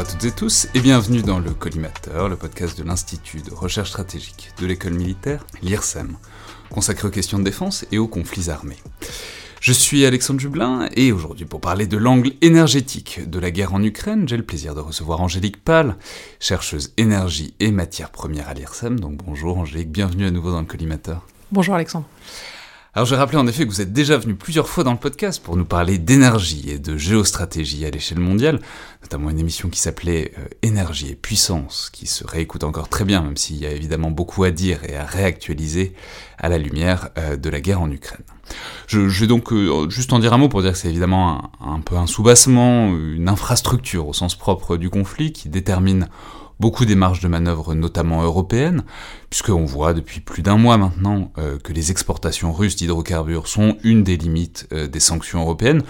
Bonjour à toutes et tous et bienvenue dans le Collimateur, le podcast de l'Institut de recherche stratégique de l'école militaire, l'IRSEM, consacré aux questions de défense et aux conflits armés. Je suis Alexandre Jublin et aujourd'hui pour parler de l'angle énergétique de la guerre en Ukraine, j'ai le plaisir de recevoir Angélique Pal, chercheuse énergie et matières premières à l'IRSEM. Donc bonjour Angélique, bienvenue à nouveau dans le collimateur. Bonjour Alexandre. Alors j'ai rappelé en effet que vous êtes déjà venu plusieurs fois dans le podcast pour nous parler d'énergie et de géostratégie à l'échelle mondiale, notamment une émission qui s'appelait euh, Énergie et puissance, qui se réécoute encore très bien, même s'il y a évidemment beaucoup à dire et à réactualiser à la lumière euh, de la guerre en Ukraine. Je, vais donc euh, juste en dire un mot pour dire que c'est évidemment un, peu un soubassement, une infrastructure au sens propre du conflit qui détermine beaucoup des marges de manœuvre, notamment européennes, puisqu'on voit depuis plus d'un mois maintenant euh, que les exportations russes d'hydrocarbures sont une des limites euh, des sanctions européennes,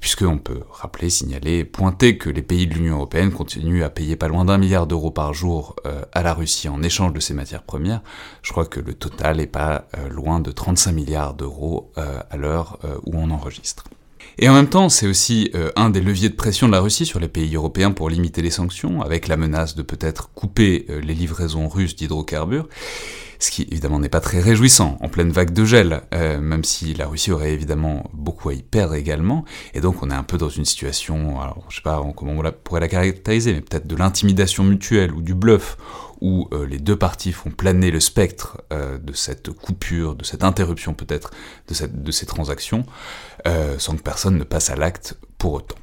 puisqu'on peut rappeler, signaler, pointer que les pays de l'Union européenne continuent à payer pas loin d'un milliard d'euros par jour euh, à la Russie en échange de ses matières premières. Je crois que le total est pas loin de 35 milliards d'euros à l'heure où on enregistre. Et en même temps, c'est aussi euh, un des leviers de pression de la Russie sur les pays européens pour limiter les sanctions, avec la menace de peut-être couper euh, les livraisons russes d'hydrocarbures, ce qui évidemment n'est pas très réjouissant en pleine vague de gel, euh, même si la Russie aurait évidemment beaucoup à y perdre également, et donc on est un peu dans une situation, alors je sais pas comment on pourrait la caractériser, mais peut-être de l'intimidation mutuelle ou du bluff, où les deux parties font planer le spectre de cette coupure, de cette interruption peut-être de, ces transactions, euh, sans que personne ne passe à l'acte pour autant.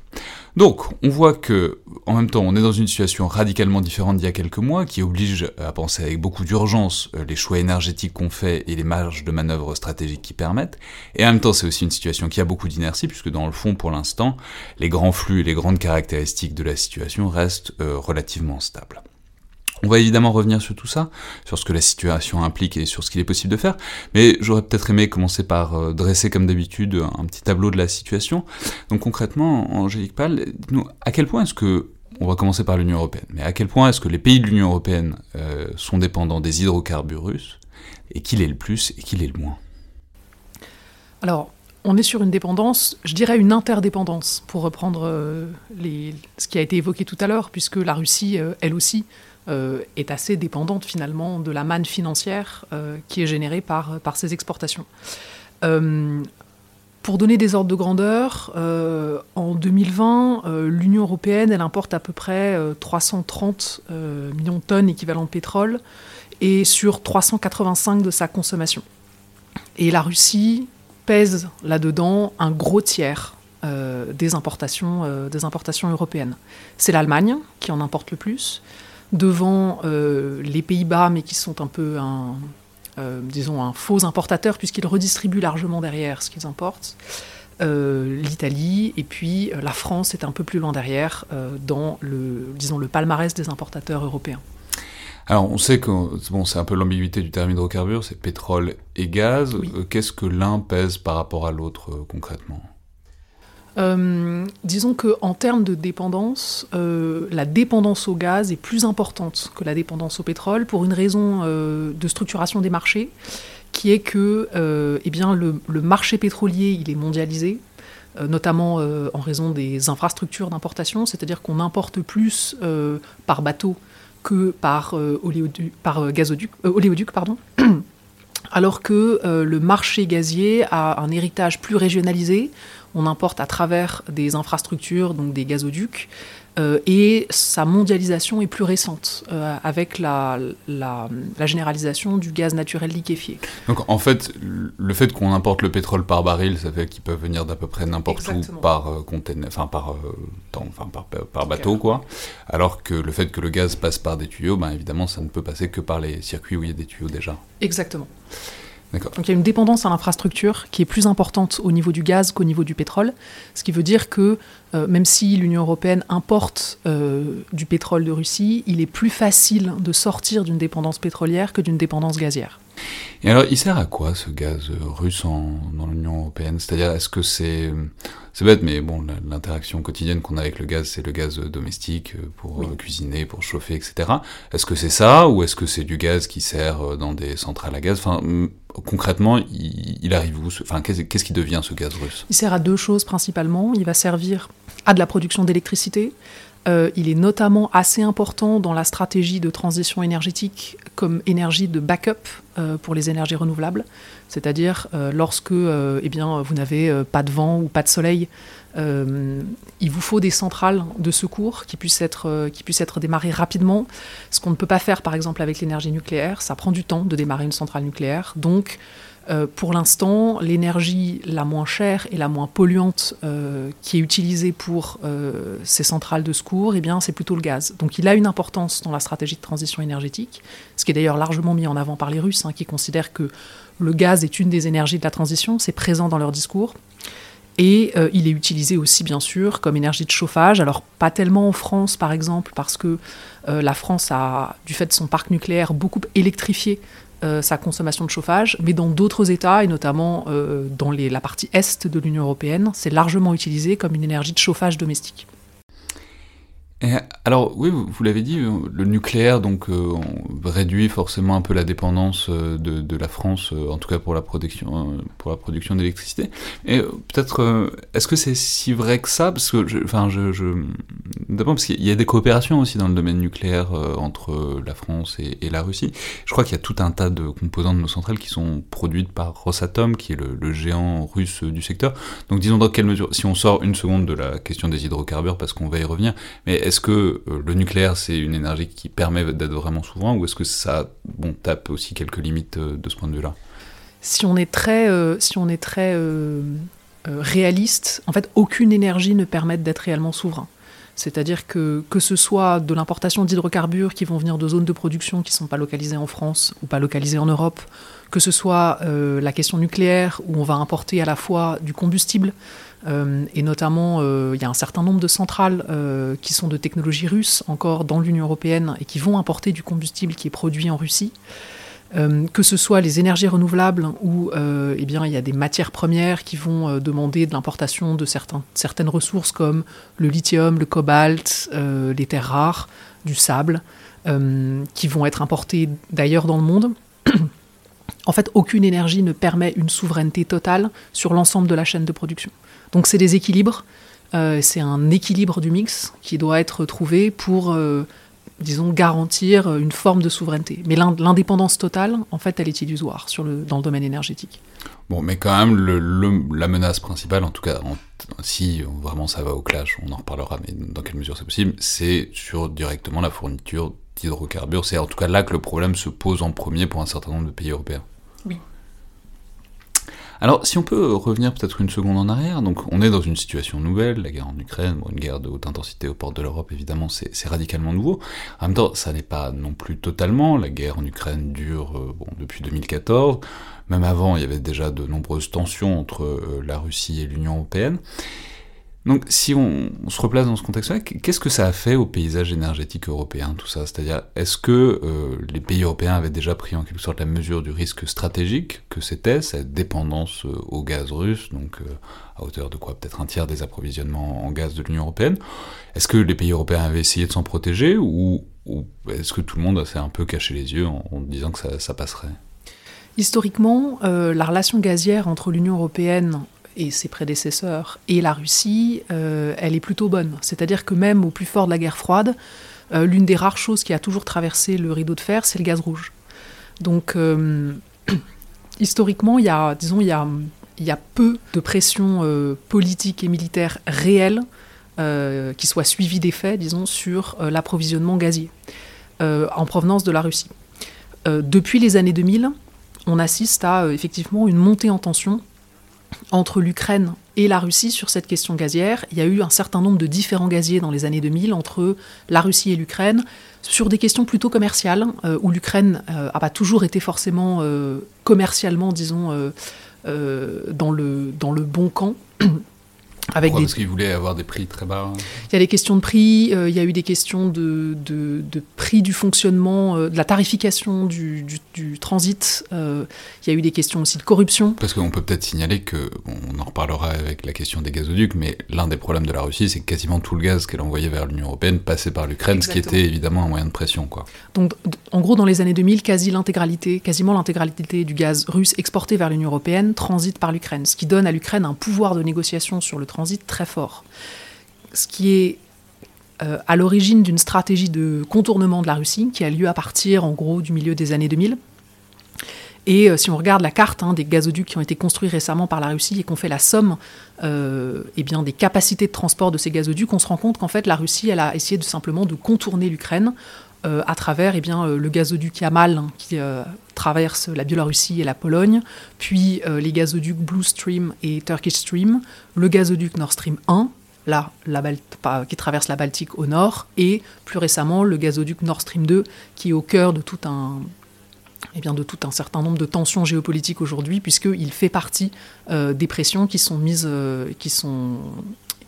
Donc, on voit que, en même temps, on est dans une situation radicalement différente d'il y a quelques mois, qui oblige à penser avec beaucoup d'urgence euh, les choix énergétiques qu'on fait et les marges de manœuvre stratégiques qui permettent. Et en même temps, c'est aussi une situation qui a beaucoup d'inertie, puisque dans le fond, pour l'instant, les grands flux et les grandes caractéristiques de la situation restent euh, relativement stables. On va évidemment revenir sur tout ça, sur ce que la situation implique et sur ce qu'il est possible de faire, mais j'aurais peut-être aimé commencer par euh, dresser comme d'habitude un petit tableau de la situation. Donc concrètement, Angélique Pal, à quel point est-ce que, on va commencer par l'Union Européenne, mais à quel point est-ce que les pays de l'Union Européenne euh, sont dépendants des hydrocarbures russes, et qui l'est le plus et qui l'est le moins? Alors, on est sur une dépendance, je dirais une interdépendance, pour reprendre euh, ce qui a été évoqué tout à l'heure, puisque la Russie, elle aussi, est assez dépendante finalement de la manne financière euh, qui est générée par, par ces exportations. Euh, pour donner des ordres de grandeur, en 2020, l'Union européenne, elle importe à peu près 330 millions de tonnes équivalent de pétrole et sur 385 de sa consommation. Et la Russie pèse là-dedans un gros tiers des, importations, des importations européennes. C'est l'Allemagne qui en importe le plus, devant euh, les Pays-Bas, mais qui sont un peu un, euh, disons, un faux importateur, puisqu'ils redistribuent largement derrière ce qu'ils importent. Euh, L'Italie et puis la France est un peu plus loin derrière dans le, disons, le palmarès des importateurs européens. Alors, on sait que bon, c'est un peu l'ambiguïté du terme hydrocarbure, c'est pétrole et gaz. Qu'est-ce que l'un pèse par rapport à l'autre concrètement? Euh, disons qu'en termes de dépendance, euh, la dépendance au gaz est plus importante que la dépendance au pétrole pour une raison euh, de structuration des marchés, qui est que eh le, marché pétrolier il est mondialisé, notamment en raison des infrastructures d'importation, c'est-à-dire qu'on importe plus par bateau que par, oléoduc, gazoduc, oléoduc. Alors que le marché gazier a un héritage plus régionalisé. On importe à travers des infrastructures, donc des gazoducs, euh, et sa mondialisation est plus récente, euh, avec la, la, généralisation du gaz naturel liquéfié. Donc en fait, le fait qu'on importe le pétrole par baril, ça fait qu'il peut venir d'à peu près n'importe où par, euh, enfin, par, enfin, par, par, bateau, quoi. Alors que le fait que le gaz passe par des tuyaux, ben, évidemment, ça ne peut passer que par les circuits où il y a des tuyaux déjà. Exactement. Donc il y a une dépendance à l'infrastructure qui est plus importante au niveau du gaz qu'au niveau du pétrole, ce qui veut dire que euh, même si l'Union européenne importe euh, du pétrole de Russie, il est plus facile de sortir d'une dépendance pétrolière que d'une dépendance gazière. Et alors, il sert à quoi ce gaz russe dans l'Union européenne? C'est-à-dire, est-ce que c'est c'est bête, mais bon, l'interaction quotidienne qu'on a avec le gaz, c'est le gaz domestique euh, pour cuisiner, pour chauffer, etc. Est-ce que c'est ça, ou est-ce que c'est du gaz qui sert dans des centrales à gaz? Enfin, concrètement, il, arrive où Enfin, qu'est-ce qui devient ce gaz russe? Il sert à deux choses principalement. Il va servir à de la production d'électricité. Euh, il est notamment assez important dans la stratégie de transition énergétique comme énergie de backup euh, pour les énergies renouvelables. C'est-à-dire euh, lorsque eh bien, vous n'avez pas de vent ou pas de soleil, il vous faut des centrales de secours qui puissent, être, qui puissent être démarrées rapidement. Ce qu'on ne peut pas faire par exemple avec l'énergie nucléaire, ça prend du temps de démarrer une centrale nucléaire. Donc euh, pour l'instant, l'énergie la moins chère et la moins polluante euh, qui est utilisée pour euh, ces centrales de secours, eh bien, c'est plutôt le gaz. Donc il a une importance dans la stratégie de transition énergétique, ce qui est d'ailleurs largement mis en avant par les Russes, hein, qui considèrent que le gaz est une des énergies de la transition, c'est présent dans leur discours. Et il est utilisé aussi, bien sûr, comme énergie de chauffage. Alors, pas tellement en France, par exemple, parce que la France a, du fait de son parc nucléaire, beaucoup électrifié euh, sa consommation de chauffage, mais dans d'autres États, et notamment euh, dans la partie est de l'Union européenne, c'est largement utilisé comme une énergie de chauffage domestique alors oui, vous, l'avez dit, euh, le nucléaire donc euh, réduit forcément un peu la dépendance euh, de, la France, en tout cas pour la production, pour la production d'électricité. Et peut-être, est-ce que c'est si vrai que ça? Parce que, enfin, je, d'abord parce qu'il y a des coopérations aussi dans le domaine nucléaire entre la France et, la Russie. Je crois qu'il y a tout un tas de composants de nos centrales qui sont produites par Rosatom, qui est le, le géant russe du secteur. Donc disons dans quelle mesure, si on sort une seconde de la question des hydrocarbures, parce qu'on va y revenir, mais est-ce que euh, le nucléaire, c'est une énergie qui permet d'être vraiment souverain, ou est-ce que ça bon, tape aussi quelques limites euh, de ce point de vue-là? Si on est très, euh, si on est très réaliste, en fait, aucune énergie ne permet d'être réellement souverain. C'est-à-dire que que ce soit de l'importation d'hydrocarbures qui vont venir de zones de production qui ne sont pas localisées en France ou pas localisées en Europe, que ce soit la question nucléaire où on va importer à la fois du combustible, euh, et notamment, euh, il y a un certain nombre de centrales euh, qui sont de technologie russe encore dans l'Union européenne et qui vont importer du combustible qui est produit en Russie. que ce soit les énergies renouvelables où eh bien, il y a des matières premières qui vont demander de l'importation de certaines ressources comme le lithium, le cobalt, les terres rares, du sable, qui vont être importées d'ailleurs dans le monde. En fait, aucune énergie ne permet une souveraineté totale sur l'ensemble de la chaîne de production. Donc c'est des équilibres, euh, c'est un équilibre du mix qui doit être trouvé pour, euh, disons, garantir une forme de souveraineté. Mais l'indépendance totale, en fait, elle est illusoire dans le domaine énergétique. Bon, mais quand même, la menace principale, en tout cas, si vraiment ça va au clash, on en reparlera, mais dans quelle mesure c'est possible, c'est sur directement la fourniture d'hydrocarbures. C'est en tout cas là que le problème se pose en premier pour un certain nombre de pays européens. Oui. Alors, si on peut revenir peut-être une seconde en arrière, donc on est dans une situation nouvelle, la guerre en Ukraine, une guerre de haute intensité aux portes de l'Europe, évidemment, c'est radicalement nouveau. En même temps, ça n'est pas non plus totalement, la guerre en Ukraine dure euh, depuis 2014, même avant, il y avait déjà de nombreuses tensions entre euh, la Russie et l'Union européenne. Donc si on, se replace dans ce contexte-là, qu'est-ce que ça a fait au paysage énergétique européen, tout ça? C'est-à-dire, est-ce que euh, les pays européens avaient déjà pris en quelque sorte la mesure du risque stratégique que c'était, cette dépendance euh, au gaz russe, donc euh, à hauteur de quoi? Peut-être un tiers des approvisionnements en gaz de l'Union européenne? Est-ce que les pays européens avaient essayé de s'en protéger, ou, est-ce que tout le monde s'est un peu caché les yeux en, disant que ça, ça passerait? Historiquement, la relation gazière entre l'Union européenne et ses prédécesseurs et la Russie, euh, elle est plutôt bonne. C'est-à-dire que même au plus fort de la guerre froide, euh, l'une des rares choses qui a toujours traversé le rideau de fer, c'est le gaz rouge. Donc, euh, historiquement, il y a, disons, il y a, y a peu de pression politique et militaire réelle qui soit suivie des faits, disons, sur l'approvisionnement gazier en provenance de la Russie. depuis les années 2000, on assiste à effectivement une montée en tension entre l'Ukraine et la Russie sur cette question gazière. Il y a eu un certain nombre de différents gaziers dans les années 2000 entre la Russie et l'Ukraine sur des questions plutôt commerciales, euh, où l'Ukraine n'a pas toujours été forcément euh, commercialement, disons, euh, dans le bon camp. Avec des... Parce qu'ils voulaient avoir des prix très bas. Il y a des questions de prix, euh, il y a eu des questions de, de, prix du fonctionnement, euh, de la tarification du, du, transit. Euh, il y a eu des questions aussi de corruption. Parce qu'on peut peut-être signaler que, on en reparlera avec la question des gazoducs, mais l'un des problèmes de la Russie, c'est que quasiment tout le gaz qu'elle envoyait vers l'Union européenne passait par l'Ukraine, ce qui était évidemment un moyen de pression. Quoi. Donc, en gros, dans les années 2000, quasi l'intégralité, quasiment l'intégralité du gaz russe exporté vers l'Union européenne transite par l'Ukraine, ce qui donne à l'Ukraine un pouvoir de négociation sur le transit très fort. Ce qui est euh, à l'origine d'une stratégie de contournement de la Russie qui a lieu à partir en gros du milieu des années 2000. Et euh, si on regarde la carte hein, des gazoducs qui ont été construits récemment par la Russie et qu'on fait la somme euh, eh bien, des capacités de transport de ces gazoducs, on se rend compte qu'en fait la Russie elle a essayé de simplement de contourner l'Ukraine à travers eh bien, le gazoduc Yamal hein, qui traverse la Biélorussie et la Pologne, puis euh, les gazoducs Blue Stream et Turkish Stream, le gazoduc Nord Stream 1, là, qui traverse la Baltique au nord, et plus récemment le gazoduc Nord Stream 2, qui est au cœur de tout un, eh bien, de tout un certain nombre de tensions géopolitiques aujourd'hui, puisqu'il fait partie euh, des pressions qui sont mises, euh, qui sont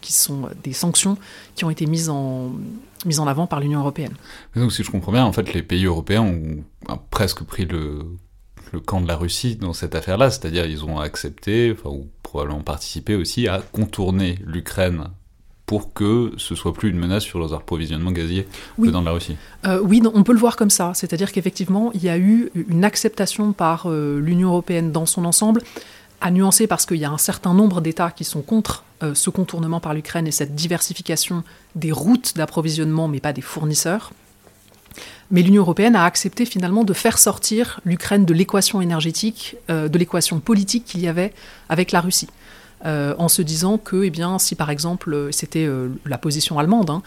qui sont des sanctions qui ont été mises en, mises en avant par l'Union européenne. donc, si je comprends bien, en fait, les pays européens ont presque pris le, le camp de la Russie dans cette affaire-là, c'est-à-dire ils ont accepté, enfin, ou probablement participé aussi, à contourner l'Ukraine pour que ce soit plus une menace sur leurs approvisionnements gaziers que dans la Russie. Euh, oui, on peut le voir comme ça. C'est-à-dire qu'effectivement, il y a eu une acceptation par euh, l'Union européenne dans son ensemble à nuancer parce qu'il y a un certain nombre d'États qui sont contre euh, ce contournement par l'Ukraine et cette diversification des routes d'approvisionnement, mais pas des fournisseurs. Mais l'Union européenne a accepté finalement de faire sortir l'Ukraine de l'équation énergétique, euh, de l'équation politique qu'il y avait avec la Russie. Euh, en se disant que, eh bien, si par exemple, c'était la position allemande, hein,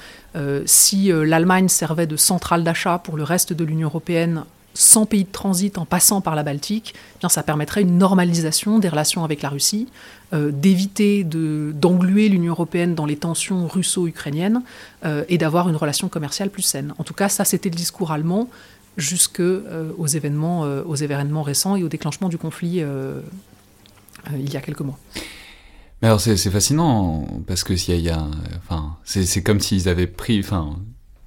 si l'Allemagne servait de centrale d'achat pour le reste de l'Union européenne sans pays de transit en passant par la Baltique, eh bien ça permettrait une normalisation des relations avec la Russie, euh, d'éviter d'engluer l'Union européenne dans les tensions russo-ukrainiennes euh, et d'avoir une relation commerciale plus saine. En tout cas, ça c'était le discours allemand jusqu'aux euh, événements, aux événements récents et au déclenchement du conflit il y a quelques mois. Mais alors c'est fascinant parce que s'il enfin, c'est comme s'ils avaient pris, enfin,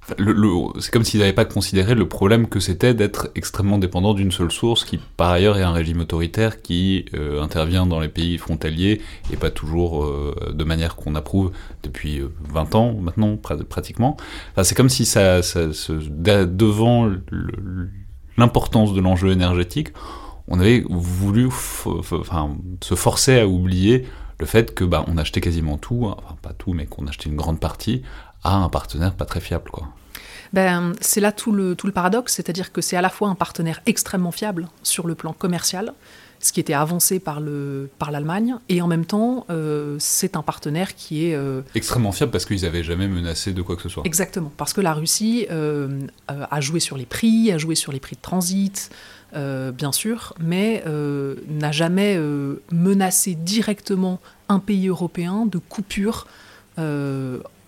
c'est comme s'ils n'avaient pas considéré le problème que c'était d'être extrêmement dépendant d'une seule source, qui par ailleurs est un régime autoritaire qui euh, intervient dans les pays frontaliers et pas toujours euh, de manière qu'on approuve depuis 20 euh, ans maintenant pratiquement. c'est comme si ça, devant l'importance de l'enjeu énergétique, on avait voulu se forcer à oublier le fait que bah, on achetait quasiment tout, enfin pas tout, mais qu'on achetait une grande partie à un partenaire pas très fiable. Quoi. Ben, c'est là tout le, tout le paradoxe, c'est-à-dire que c'est à la fois un partenaire extrêmement fiable sur le plan commercial, ce qui était avancé par l'Allemagne, par et en même temps, euh, c'est un partenaire qui est... Euh, extrêmement fiable parce qu'ils n'avaient jamais menacé de quoi que ce soit. Exactement, parce que la Russie euh, a joué sur les prix, a joué sur les prix de transit, bien sûr, mais n'a jamais menacé directement un pays européen de coupure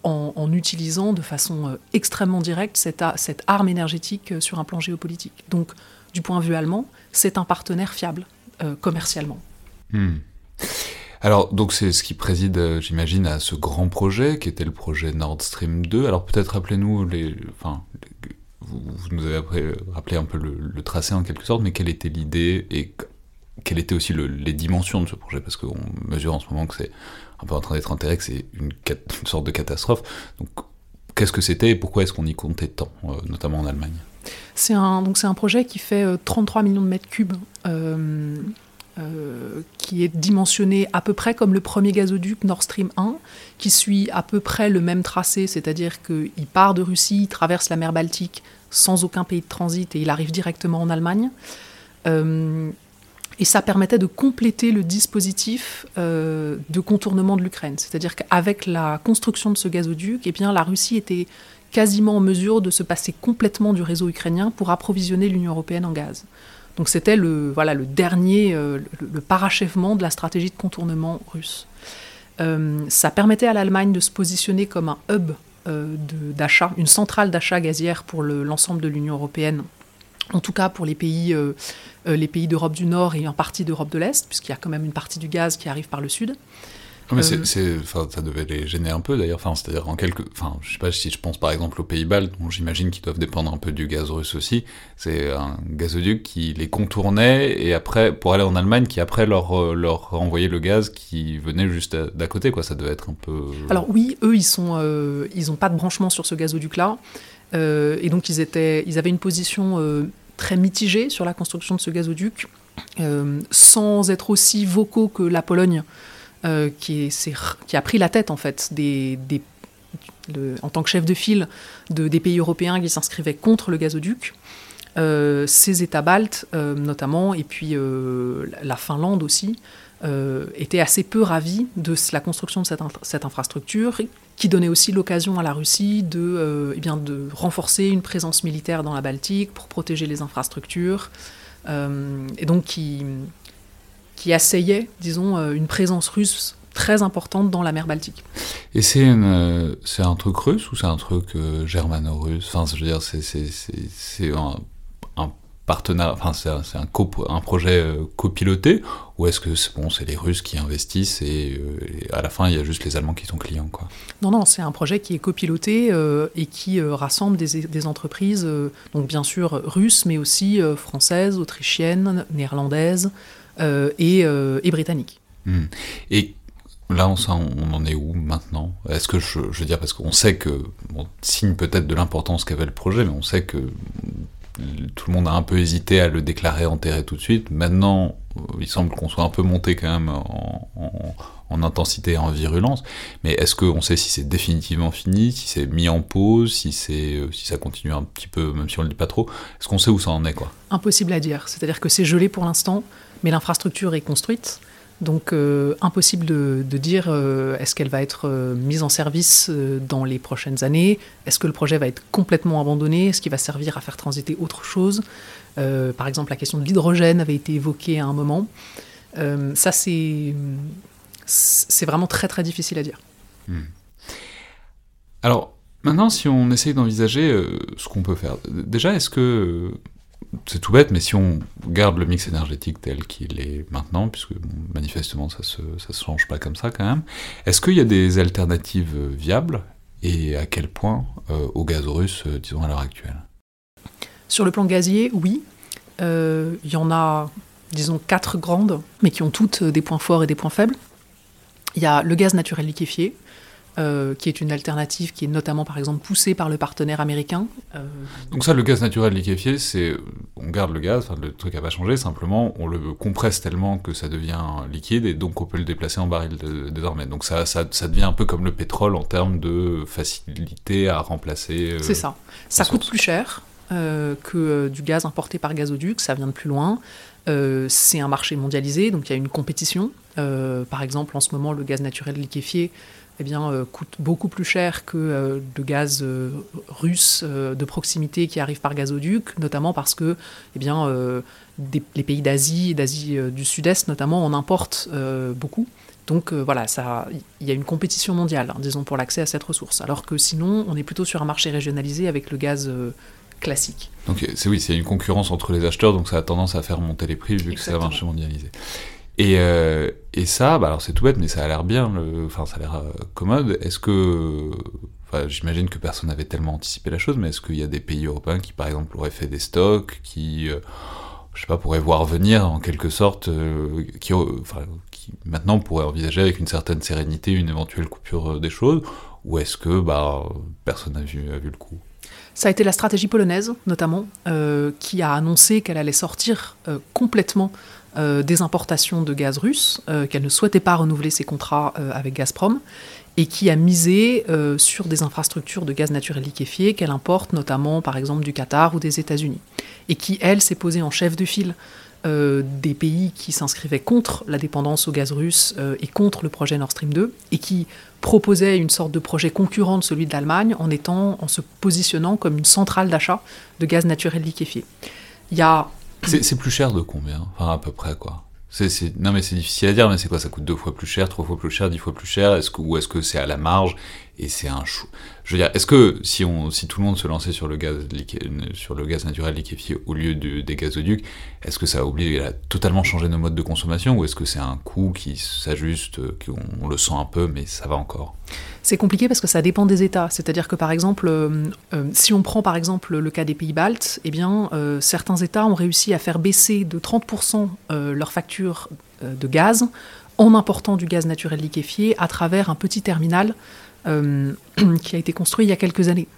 en, utilisant de façon euh, extrêmement directe cette, arme énergétique euh, sur un plan géopolitique. Donc, du point de vue allemand, c'est un partenaire fiable euh, commercialement. Hmm. Alors, donc c'est ce qui préside, j'imagine, à ce grand projet qui était le projet Nord Stream 2. Alors peut-être rappelez-nous les, enfin, vous, nous avez rappelé un peu le, tracé en quelque sorte, mais quelle était l'idée et quelles étaient aussi les dimensions de ce projet? Parce qu'on mesure en ce moment que c'est un peu en train d'être enterré, que c'est une, sorte de catastrophe. Donc, qu'est-ce que c'était et pourquoi est-ce qu'on y comptait tant, euh, notamment en Allemagne? C'est un, un projet qui fait 33 euh, millions de mètres cubes. Euh, qui est dimensionné à peu près comme le premier gazoduc Nord Stream 1, qui suit à peu près le même tracé, c'est-à-dire qu'il part de Russie, il traverse la mer Baltique sans aucun pays de transit et il arrive directement en Allemagne. Et ça permettait de compléter le dispositif euh, de contournement de l'Ukraine. C'est-à-dire qu'avec la construction de ce gazoduc, eh bien, la Russie était quasiment en mesure de se passer complètement du réseau ukrainien pour approvisionner l'Union européenne en gaz. Donc c'était le, voilà, le dernier, euh, le, parachèvement de la stratégie de contournement russe. Euh, ça permettait à l'Allemagne de se positionner comme un hub d'achat, une centrale d'achat gazière pour l'ensemble de l'Union européenne en tout cas pour les pays, euh, euh, les pays d'Europe du Nord et en partie d'Europe de l'Est, puisqu'il y a quand même une partie du gaz qui arrive par le sud. mais euh, c'est, ça devait les gêner un peu d'ailleurs. Enfin, c'est-à-dire en quelques, enfin, je sais pas si je pense par exemple aux Pays-Bas, dont j'imagine qu'ils doivent dépendre un peu du gaz russe aussi. C'est un gazoduc qui les contournait et après pour aller en Allemagne, qui après leur leur envoyait le gaz qui venait juste d'à côté, quoi. Ça devait être un peu. Alors oui, eux ils sont, ils ont pas de branchement sur ce gazoduc-là. Euh, et donc ils, étaient, ils avaient une position euh, très mitigée sur la construction de ce gazoduc, euh, sans être aussi vocaux que la Pologne, qui, a pris la tête en fait en tant que chef de file de, des pays européens qui s'inscrivaient contre le gazoduc. ces États baltes notamment, et puis la Finlande aussi, étaient assez peu ravis de la construction de cette infrastructure qui donnait aussi l'occasion à la Russie de, euh, eh bien, de renforcer une présence militaire dans la Baltique pour protéger les infrastructures, euh, et donc qui, qui asseyait, disons, euh, une présence russe très importante dans la mer Baltique. Et c'est c'est un truc russe ou c'est un truc germano-russe? Enfin, je veux dire, c'est partenaire, enfin c'est un, un, projet euh, copiloté ou est-ce que c'est bon, c'est les Russes qui investissent et, euh, à la fin il y a juste les Allemands qui sont clients quoi? Non non, c'est un projet qui est copiloté euh, et qui rassemble des, des entreprises donc bien sûr russes mais aussi françaises, autrichiennes, néerlandaises et, et, britanniques. Hmm. Et Là, on, on, en est où maintenant? Est-ce que je, je, veux dire, parce qu'on sait que, on signe peut-être de l'importance qu'avait le projet, mais on sait que tout le monde a un peu hésité à le déclarer enterré tout de suite. Maintenant, euh, il semble qu'on soit un peu monté quand même en, intensité et en virulence. Mais est-ce qu'on sait si c'est définitivement fini, si c'est mis en pause, si, c'est, euh, si ça continue un petit peu, même si on ne le dit pas trop? Est-ce qu'on sait où ça en est quoi? Impossible à dire. C'est-à-dire que c'est gelé pour l'instant, mais l'infrastructure est construite. Donc euh, impossible de, dire euh, est-ce qu'elle va être euh, mise en service dans les prochaines années, est-ce que le projet va être complètement abandonné, est-ce qu'il va servir à faire transiter autre chose? par exemple, la question de l'hydrogène avait été évoquée à un moment. ça, c'est, c'est vraiment très très difficile à dire. Hmm. Alors, maintenant, si on essaye d'envisager ce qu'on peut faire, déjà, est-ce que c'est tout bête, mais si on garde le mix énergétique tel qu'il est maintenant, puisque manifestement ça se, ça se change pas comme ça quand même, est-ce qu'il y a des alternatives viables et à quel point euh, au gaz russe, euh, disons à l'heure actuelle? Sur le plan gazier, oui. Euh, il y en a, disons, quatre grandes, mais qui ont toutes des points forts et des points faibles. Il y a le gaz naturel liquéfié, euh, qui est une alternative qui est notamment par exemple poussée par le partenaire américain. Euh, Donc ça, le gaz naturel liquéfié, c'est on garde le gaz, le truc n'a pas changé, simplement on le compresse tellement que ça devient liquide et donc on peut le déplacer en baril désormais. Donc ça, ça, ça, devient un peu comme le pétrole en termes de facilité à remplacer. Euh, c'est ça. Ça coûte plus cher. que du gaz importé par gazoduc, ça vient de plus loin. c'est un marché mondialisé, donc il y a une compétition. par exemple, en ce moment, le gaz naturel liquéfié eh bien, euh, coûte beaucoup plus cher que euh, le gaz euh, russe de proximité qui arrive par gazoduc, notamment parce que eh bien, les pays d'Asie, d'Asie du Sud-Est notamment, en importent beaucoup. Donc voilà, il y a une compétition mondiale, hein, disons, pour l'accès à cette ressource. Alors que sinon, on est plutôt sur un marché régionalisé avec le gaz classique. Donc c'est oui, c'est une concurrence entre les acheteurs, donc ça a tendance à faire monter les prix vu que c'est un marché mondialisé. Et, euh, et ça, bah alors c'est tout bête, mais ça a l'air bien, enfin ça a l'air euh, commode. Est-ce que, enfin j'imagine que personne n'avait tellement anticipé la chose, mais est-ce qu'il y a des pays européens qui par exemple auraient fait des stocks, qui, euh, je sais pas, pourraient voir venir en quelque sorte, euh, qui, maintenant pourraient envisager avec une certaine sérénité une éventuelle coupure des choses, ou est-ce que bah personne n'a vu, a vu le coup? Ça a été la stratégie polonaise, notamment, qui a annoncé qu'elle allait sortir complètement des importations de gaz russe, qu'elle ne souhaitait pas renouveler ses contrats avec Gazprom, et qui a misé sur des infrastructures de gaz naturel liquéfié qu'elle importe notamment, par exemple, du Qatar ou des États-Unis, et qui, elle, s'est posée en chef de file des pays qui s'inscrivaient contre la dépendance au gaz russe et contre le projet Nord Stream 2 et qui proposaient une sorte de projet concurrent de celui de l'Allemagne en étant en se positionnant comme une centrale d'achat de gaz naturel liquéfié. Il y a c'est plus cher de combien? Enfin à peu près quoi. Non mais c'est difficile à dire, mais c'est quoi? Ça coûte deux fois plus cher, trois fois plus cher, dix fois plus cher? Est-ce que, Ou est-ce que c'est à la marge? Et c'est un chou Je veux dire, est-ce que si, on, si tout le monde se lançait sur le gaz, sur le gaz naturel liquéfié au lieu des gazoducs, est-ce que ça a obligé à totalement changer nos modes de consommation ou est-ce que c'est un coût qui s'ajuste, qu'on le sent un peu mais ça va encore? C'est compliqué parce que ça dépend des États. C'est-à-dire que par exemple, euh, euh, si on prend par exemple le cas des pays baltes, eh bien, euh, certains États ont réussi à faire baisser de 30% leur facture de gaz en important du gaz naturel liquéfié à travers un petit terminal qui a été construit il y a quelques années.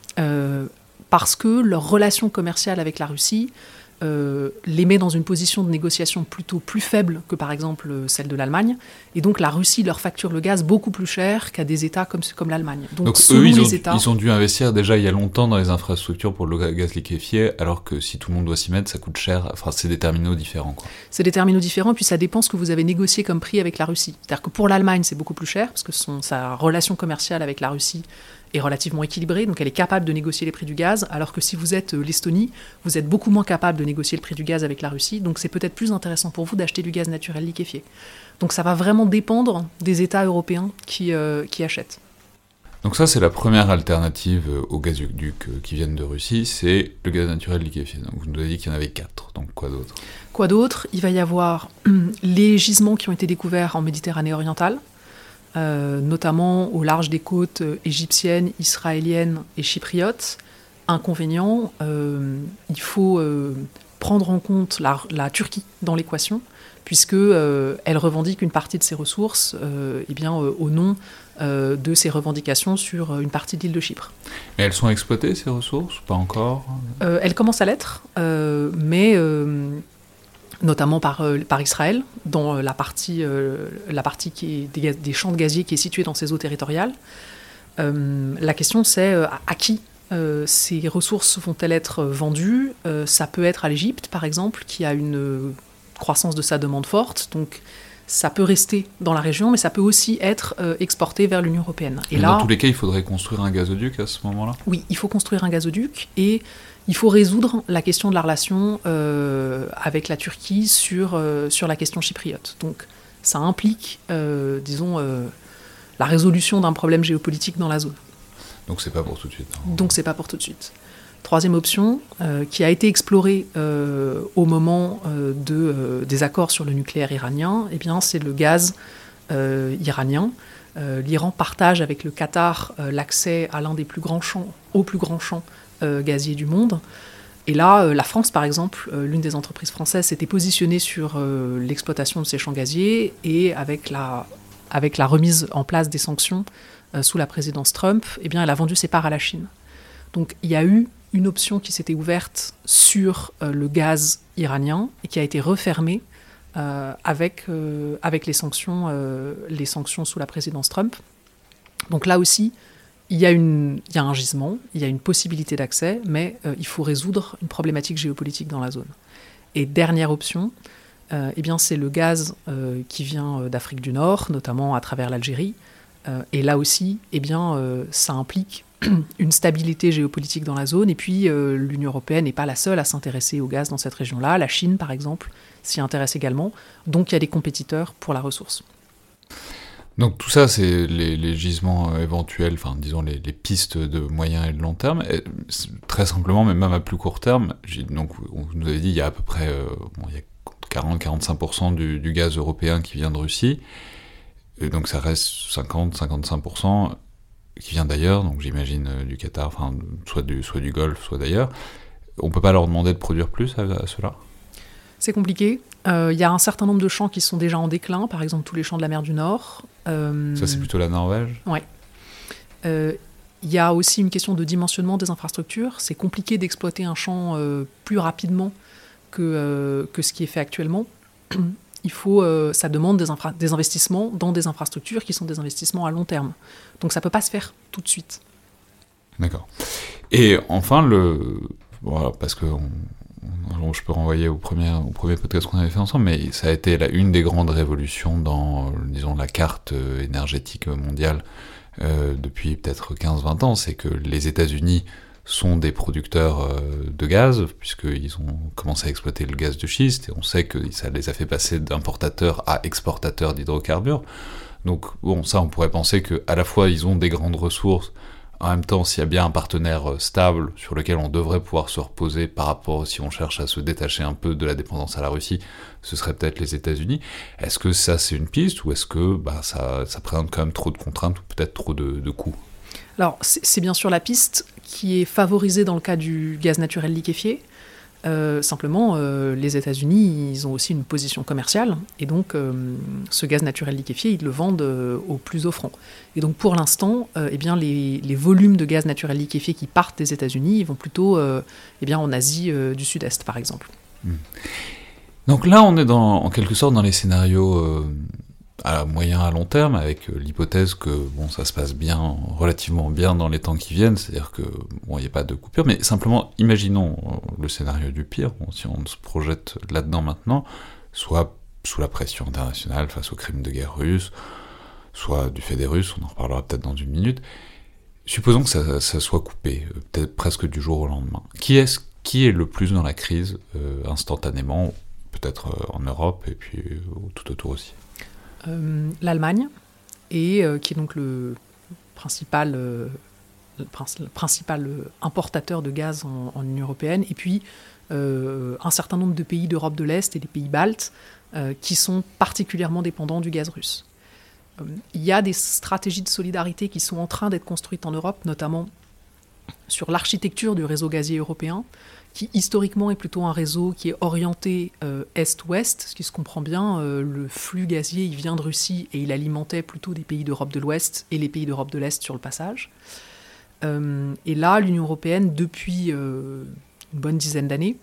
parce que leur relation commerciale avec la Russie euh, les met dans une position de négociation plutôt plus faible que par exemple celle de l'Allemagne. Et donc la Russie leur facture le gaz beaucoup plus cher qu'à des États comme, comme l'Allemagne. Donc, eux, ils, ont, ils ont dû investir déjà il y a longtemps dans les infrastructures pour le gaz liquéfié, alors que si tout le monde doit s'y mettre, ça coûte cher. Enfin, c'est des terminaux différents. C'est des terminaux différents, puis ça dépend ce que vous avez négocié comme prix avec la Russie. C'est-à-dire que pour l'Allemagne, c'est beaucoup plus cher, parce que son, sa relation commerciale avec la Russie est relativement équilibrée, donc elle est capable de négocier les prix du gaz, alors que si vous êtes euh, l'Estonie, vous êtes beaucoup moins capable de négocier le prix du gaz avec la Russie, donc c'est peut-être plus intéressant pour vous d'acheter du gaz naturel liquéfié. Donc ça va vraiment dépendre des États européens qui, euh, qui achètent. Donc ça, c'est la première alternative euh, aux gazoducs qui viennent de Russie, c'est le gaz naturel liquéfié. Donc vous nous avez dit qu'il y en avait quatre, donc quoi d'autre? Quoi d'autre? Il va y avoir les gisements qui ont été découverts en Méditerranée orientale, euh, notamment au large des côtes euh, égyptiennes, israéliennes et chypriotes. Inconvénient, euh, il faut prendre en compte la, Turquie dans l'équation, puisque elle revendique une partie de ses ressources eh bien, au nom de ses revendications sur une partie de l'île de Chypre. Mais elles sont exploitées, ces ressources Pas encore? Elles commencent à l'être, mais notamment par, euh, par Israël, dans euh, la partie, euh, la partie qui est des, champs de gazier qui est située dans ses eaux territoriales. la question c'est à qui ces ressources vont-elles être vendues? Ça peut être à l'Égypte, par exemple, qui a une croissance de sa demande forte, donc ça peut rester dans la région, mais ça peut aussi être exporté vers l'Union européenne. Et, là, dans tous les cas, il faudrait construire un gazoduc à ce moment-là? Oui, il faut construire un gazoduc, et il faut résoudre la question de la relation euh, avec la Turquie sur, euh, sur la question chypriote. Donc ça implique, euh, disons, la résolution d'un problème géopolitique dans la zone. Donc c'est pas pour tout de suite. Hein. Donc c'est pas pour tout de suite. Troisième option, qui a été explorée au moment de, des accords sur le nucléaire iranien, eh bien c'est le gaz iranien. L'Iran partage avec le Qatar l'accès à l'un des plus grands champs, au plus grand champ euh, gazier du monde. Et là, euh, la France, par exemple, euh, l'une des entreprises françaises s'était positionnée sur l'exploitation de ces champs gaziers et avec la, avec la remise en place des sanctions sous la présidence Trump, eh bien, elle a vendu ses parts à la Chine. Donc il y a eu une option qui s'était ouverte sur le gaz iranien et qui a été refermée avec, avec les, sanctions, les sanctions sous la présidence Trump. Donc là aussi, il y, a un gisement, il y a une possibilité d'accès, mais euh, il faut résoudre une problématique géopolitique dans la zone. Et dernière option, euh, eh bien c'est le gaz euh, qui vient d'Afrique du Nord, notamment à travers l'Algérie. et là aussi, eh bien, ça implique une stabilité géopolitique dans la zone. Et puis, l'Union européenne n'est pas la seule à s'intéresser au gaz dans cette région-là. La Chine, par exemple, s'y intéresse également. Donc, il y a des compétiteurs pour la ressource. Donc tout ça, c'est les, gisements euh, éventuels, enfin disons les, pistes de moyen et de long terme. très simplement, mais même à plus court terme, donc on nous avait dit il y a à peu près euh, a 40-45% du, gaz européen qui vient de Russie, donc ça reste 50-55% qui vient d'ailleurs, donc j'imagine euh, du Qatar, enfin soit du, soit du Golfe, soit d'ailleurs. On peut pas leur demander de produire plus à, à cela? C'est compliqué. Il y a un certain nombre de champs qui sont déjà en déclin, par exemple tous les champs de la mer du Nord. Euh, ça, c'est plutôt la Norvège Oui. Euh, il y a aussi une question de dimensionnement des infrastructures. C'est compliqué d'exploiter un champ euh, plus rapidement que, que ce qui est fait actuellement. Il faut, ça demande des, des, investissements dans des infrastructures qui sont des investissements à long terme. Donc ça ne peut pas se faire tout de suite. D'accord. Et enfin, le, parce qu'on je peux renvoyer au premier, podcast qu'on avait fait ensemble, mais ça a été la, une des grandes révolutions dans, la carte énergétique mondiale depuis peut-être 15-20 ans, c'est que les États-Unis sont des producteurs euh, de gaz, puisqu'ils ont commencé à exploiter le gaz de schiste, et on sait que ça les a fait passer d'importateurs à exportateurs d'hydrocarbures. Donc bon, ça on pourrait penser qu'à la fois ils ont des grandes ressources, en même temps s'il y a bien un partenaire euh, stable sur lequel on devrait pouvoir se reposer par rapport si on cherche à se détacher un peu de la dépendance à la Russie, ce serait peut-être les États-Unis. Est-ce que ça c'est une piste ou est-ce que bah, ça, présente quand même trop de contraintes ou peut-être trop de coûts? Alors, c'est bien sûr la piste qui est favorisée dans le cas du gaz naturel liquéfié. Euh, simplement, euh, les États-Unis, ils ont aussi une position commerciale, et donc euh, ce gaz naturel liquéfié, ils le vendent au plus offrant. Et donc pour l'instant, eh bien les, volumes de gaz naturel liquéfié qui partent des États-Unis, ils vont plutôt eh bien, en Asie du Sud-Est, par exemple. Hmm. Donc là, on est en quelque sorte dans les scénarios à moyen à long terme, avec euh, l'hypothèse que bon, ça se passe bien, relativement bien dans les temps qui viennent, c'est-à-dire que bon, il n'y a pas de coupure, mais simplement imaginons euh, le scénario du pire, si on se projette là-dedans maintenant, soit sous la pression internationale face aux crimes de guerre russes, soit du fait des Russes, on en reparlera peut-être dans une minute. Supposons que ça, soit coupé, euh, peut-être presque du jour au lendemain. Qui est, qui est le plus dans la crise instantanément, peut-être en Europe et puis tout autour aussi? l'Allemagne, et euh, qui est donc le principal, euh, principal importateur de gaz en, Union européenne, et puis un certain nombre de pays d'Europe de l'Est et des pays baltes qui sont particulièrement dépendants du gaz russe. Il y a des stratégies de solidarité qui sont en train d'être construites en Europe, notamment sur l'architecture du réseau gazier européen, qui historiquement est plutôt un réseau qui est orienté euh, est-ouest, ce qui se comprend bien. Euh, le flux gazier, il vient de Russie et il alimentait plutôt des pays d'Europe de l'Ouest et les pays d'Europe de l'Est sur le passage. Euh, et là, l'Union européenne, depuis une bonne dizaine d'années,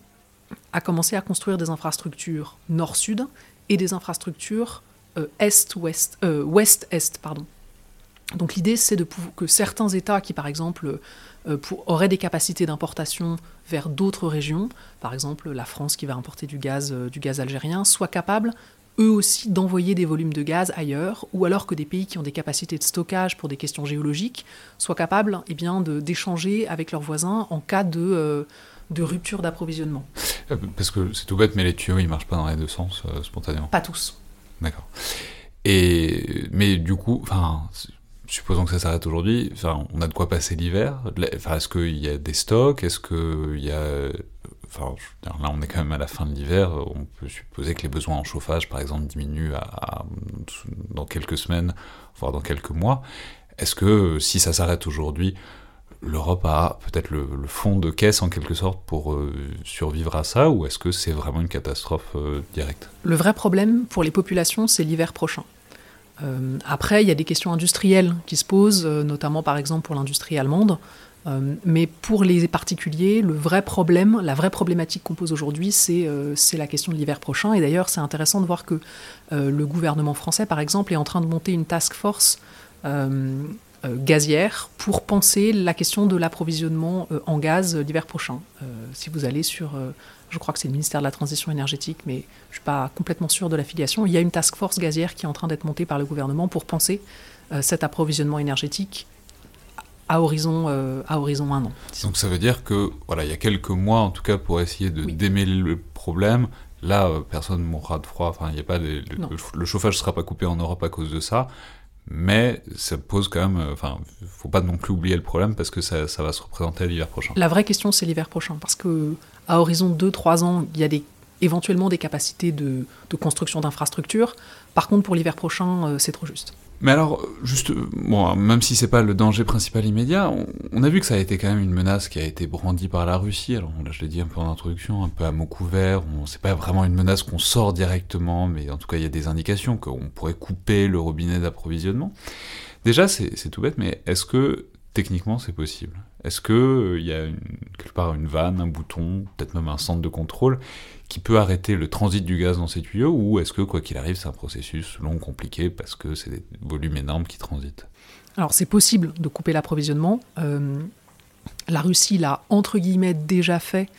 a commencé à construire des infrastructures nord-sud et des infrastructures ouest-est. Donc l'idée, c'est de que certains États qui, par exemple, euh, auraient des capacités d'importation vers d'autres régions, par exemple la France qui va importer du gaz, euh, du gaz algérien, soient capables eux aussi d'envoyer des volumes de gaz ailleurs, ou alors que des pays qui ont des capacités de stockage pour des questions géologiques soient capables eh bien, d'échanger avec leurs voisins en cas de, euh, de rupture d'approvisionnement. Parce que c'est tout bête, mais les tuyaux, ils marchent pas dans les deux sens spontanément. Pas tous. D'accord. Et mais du coup, enfin, supposons que ça s'arrête aujourd'hui, on a de quoi passer l'hiver. Est-ce qu'il y a des stocks? Est-ce qu'il y a... Enfin, là, on est quand même à la fin de l'hiver. On peut supposer que les besoins en chauffage, par exemple, diminuent dans quelques semaines, voire dans quelques mois. Est-ce que si ça s'arrête aujourd'hui, l'Europe a peut-être le, fond de caisse en quelque sorte pour euh, survivre à ça, ou est-ce que c'est vraiment une catastrophe euh, directe? Le vrai problème pour les populations, c'est l'hiver prochain. Euh, après, il y a des questions industrielles qui se posent, euh, notamment par exemple pour l'industrie allemande. Euh, mais pour les particuliers, le vrai problème, la vraie problématique qu'on pose aujourd'hui, c'est la question de l'hiver prochain. Et d'ailleurs, c'est intéressant de voir que le gouvernement français, par exemple, est en train de monter une task force gazière pour penser la question de l'approvisionnement en gaz l'hiver prochain. si vous allez sur je crois que c'est le ministère de la Transition énergétique, mais je ne suis pas complètement sûr de l'affiliation. Il y a une task force gazière qui est en train d'être montée par le gouvernement pour penser euh, cet approvisionnement énergétique à horizon, euh, à horizon un an. Donc ça veut dire que voilà, il y a quelques mois en tout cas pour essayer de démêler le problème. Là, euh, personne ne mourra de froid. Enfin, il y a pas le, le, chauffage ne sera pas coupé en Europe à cause de ça mais ça pose quand même. Enfin, faut pas non plus oublier le problème parce que ça, ça va se représenter l'hiver prochain. La vraie question, c'est l'hiver prochain parce que à horizon 2-3 ans, il y a éventuellement des capacités de, de construction d'infrastructures. Par contre, pour l'hiver prochain, euh, c'est trop juste. Mais alors, juste, bon, même si c'est pas le danger principal immédiat, on, a vu que ça a été quand même une menace qui a été brandie par la Russie. Alors là, je l'ai dit un peu en introduction, un peu à mots couverts. C'est pas vraiment une menace qu'on sort directement, mais en tout cas, il y a des indications qu'on pourrait couper le robinet d'approvisionnement. Déjà, c'est tout bête, mais est-ce que techniquement c'est possible Est-ce qu'il euh, y a quelque part une vanne, un bouton, peut-être même un centre de contrôle qui peut arrêter le transit du gaz dans ces tuyaux ou est-ce que quoi qu'il arrive c'est un processus long, compliqué parce que c'est des volumes énormes qui transitent? Alors c'est possible de couper l'approvisionnement. Euh, la Russie l'a entre guillemets déjà fait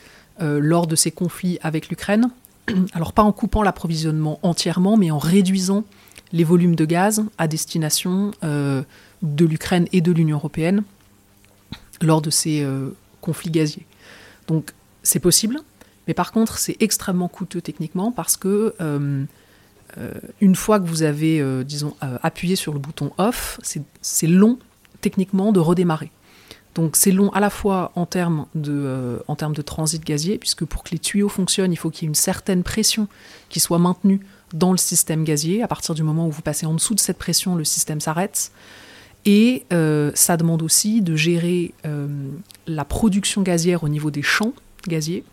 lors de ces conflits avec l'Ukraine. Alors pas en coupant l'approvisionnement entièrement, mais en réduisant les volumes de gaz à destination de l'Ukraine et de l'Union européenne lors de ces conflits gaziers. Donc c'est possible, mais par contre c'est extrêmement coûteux techniquement parce que une fois que vous avez, disons, appuyé sur le bouton off, c'est long techniquement de redémarrer. Donc c'est long à la fois en termes, de, euh, en termes de transit gazier, puisque pour que les tuyaux fonctionnent, il faut qu'il y ait une certaine pression qui soit maintenue dans le système gazier. À partir du moment où vous passez en dessous de cette pression, le système s'arrête. Et euh, ça demande aussi de gérer euh, la production gazière au niveau des champs gaziers.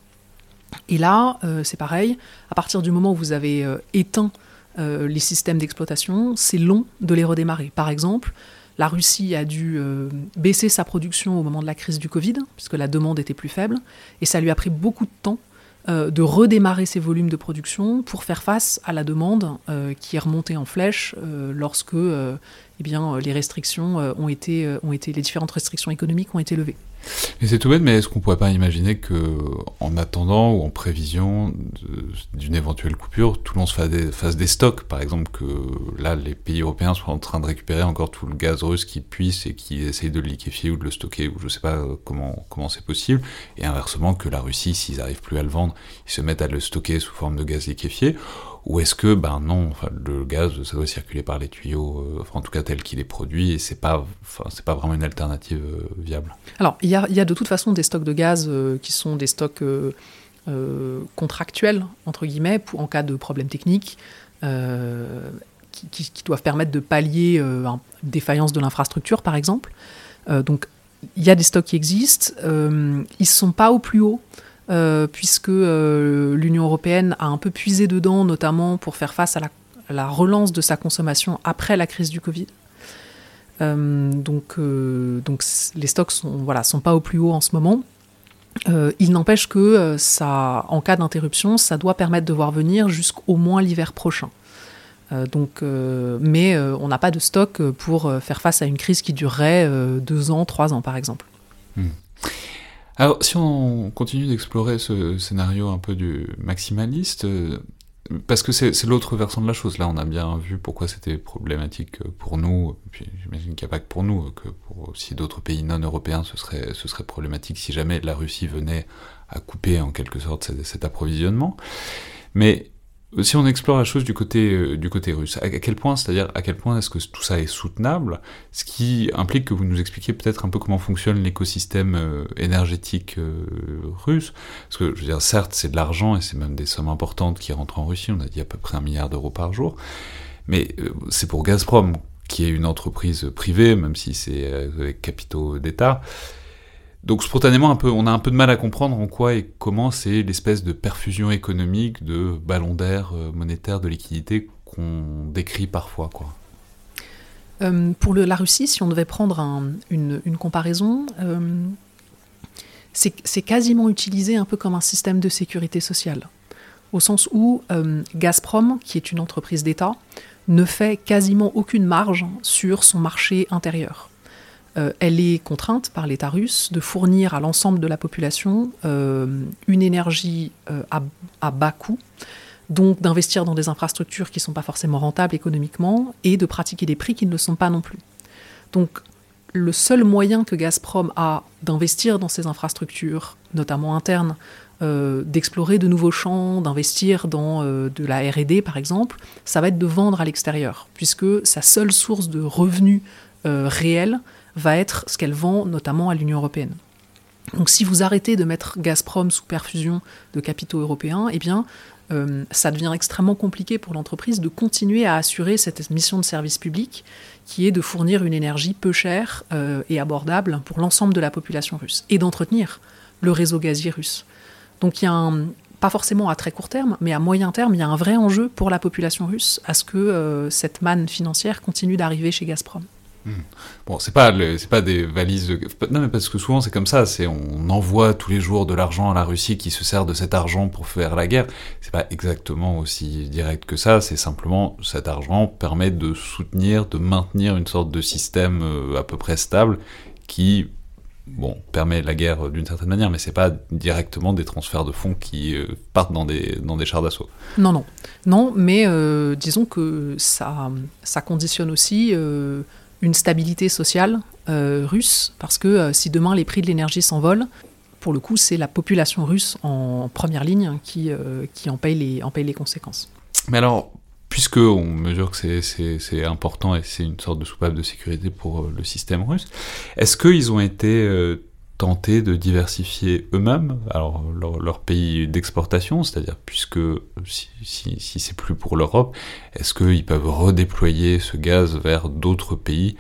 Et là, c'est pareil, à partir du moment où vous avez éteint les systèmes d'exploitation, c'est long de les redémarrer. Par exemple, la Russie a dû euh, baisser sa production au moment de la crise du Covid, puisque la demande était plus faible, et ça lui a pris beaucoup de temps euh, de redémarrer ses volumes de production pour faire face à la demande euh, qui est remontée en flèche lorsque eh les restrictions ont été, ont été, les différentes restrictions économiques ont été levées. Mais c'est tout bête, mais est-ce qu'on pourrait pas imaginer que, en attendant ou en prévision d'une éventuelle coupure, tout le monde fasse des, fasse des stocks, par exemple, que là, les pays européens soient en train de récupérer encore tout le gaz russe qu'ils puissent et qu'ils essayent de le liquéfier ou de le stocker, ou je sais pas comment comment c'est possible, et inversement que la Russie, s'ils n'arrivent plus à le vendre, ils se mettent à le stocker sous forme de gaz liquéfié, ou est-ce que, ben non, le gaz, ça doit circuler par les tuyaux, euh, en tout cas tel qu'il est produit, et c'est pas, c'est pas vraiment une alternative euh, viable Alors, il y a, de toute façon des stocks de gaz euh, qui sont des stocks contractuels, entre guillemets, en cas de problème technique, qui, qui, doivent permettre de pallier une défaillance de l'infrastructure, par exemple. donc, il y a des stocks qui existent, ils ne sont pas au plus haut. Euh, puisque euh, l'Union européenne a un peu puisé dedans, notamment pour faire face à la, relance de sa consommation après la crise du Covid. Euh, donc, donc les stocks sont voilà sont pas au plus haut en ce moment. il n'empêche que ça, en cas d'interruption, ça doit permettre de voir venir jusqu'au moins l'hiver prochain. donc, mais on n'a pas de stock pour faire face à une crise qui durerait deux ans, trois ans, par exemple. Hmm. Alors, si on continue d'explorer ce scénario un peu du maximaliste, euh, parce que c'est l'autre versant de la chose. Là, on a bien vu pourquoi c'était problématique pour nous, puis j'imagine qu'il n'y a pas que pour nous, que pour aussi d'autres pays non européens, ce serait, ce serait problématique si jamais la Russie venait à couper en quelque sorte cet, cet approvisionnement. Mais si on explore la chose du côté, euh, du côté russe, à, quel point, c'est-à-dire à quel point est-ce que tout ça est soutenable, ce qui implique que vous nous expliquiez peut-être un peu comment fonctionne l'écosystème euh, énergétique euh, russe, parce que je veux dire, certes, c'est de l'argent et c'est même des sommes importantes qui rentrent en Russie, on a dit à peu près un milliard d'euros par jour, mais c'est pour Gazprom, qui est une entreprise privée, même si c'est avec capitaux d'État, donc spontanément, on a un peu de mal à comprendre en quoi et comment c'est l'espèce de perfusion économique, de ballon d'air euh, monétaire, de liquidité qu'on décrit parfois. Euh, pour la Russie, si on devait prendre une, comparaison, euh, c'est quasiment utilisé un peu comme un système de sécurité sociale, au sens où Gazprom, qui est une entreprise d'État, ne fait quasiment aucune marge sur son marché intérieur. Euh, elle est contrainte par l'État russe de fournir à l'ensemble de la population euh, une énergie euh, à, bas coût, donc d'investir dans des infrastructures qui ne sont pas forcément rentables économiquement et de pratiquer des prix qui ne le sont pas non plus. Donc le seul moyen que Gazprom a d'investir dans ces infrastructures, notamment internes, d'explorer de nouveaux champs, d'investir dans de la RD par exemple, ça va être de vendre à l'extérieur, puisque sa seule source de revenus réels, va être ce qu'elle vend notamment à l'Union européenne. Donc si vous arrêtez de mettre Gazprom sous perfusion de capitaux européens, eh bien euh, ça devient extrêmement compliqué pour l'entreprise de continuer à assurer cette mission de service public qui est de fournir une énergie peu chère euh, et abordable pour l'ensemble de la population russe et d'entretenir le réseau gazier russe. Donc il y a pas forcément à très court terme, mais à moyen terme, il y a un vrai enjeu pour la population russe à ce que euh, cette manne financière continue d'arriver chez Gazprom. Hmm. Bon, c'est pas c'est pas des valises. Non, mais parce que souvent c'est comme ça. C'est on envoie tous les jours de l'argent à la Russie qui se sert de cet argent pour faire la guerre. C'est pas exactement aussi direct que ça. C'est simplement cet argent permet de soutenir, de maintenir une sorte de système euh, à peu près stable qui bon, permet la guerre d'une certaine manière, mais c'est pas directement des transferts de fonds qui euh, partent dans des, dans des chars d'assaut. Non, non. Non, mais euh, disons que ça, ça conditionne aussi une stabilité sociale russe, parce que si demain les prix de l'énergie s'envolent, pour le coup, c'est la population russe en première ligne qui, qui en, paye les, en paye les conséquences. Mais alors, puisque on mesure que c'est important et c'est une sorte de soupape de sécurité pour euh, le système russe, est-ce qu'ils ont été euh, tentés de diversifier eux-mêmes alors leur, pays d'exportation, c'est-à-dire puisque si, c'est plus pour l'Europe, est-ce qu'ils peuvent redéployer ce gaz vers d'autres pays?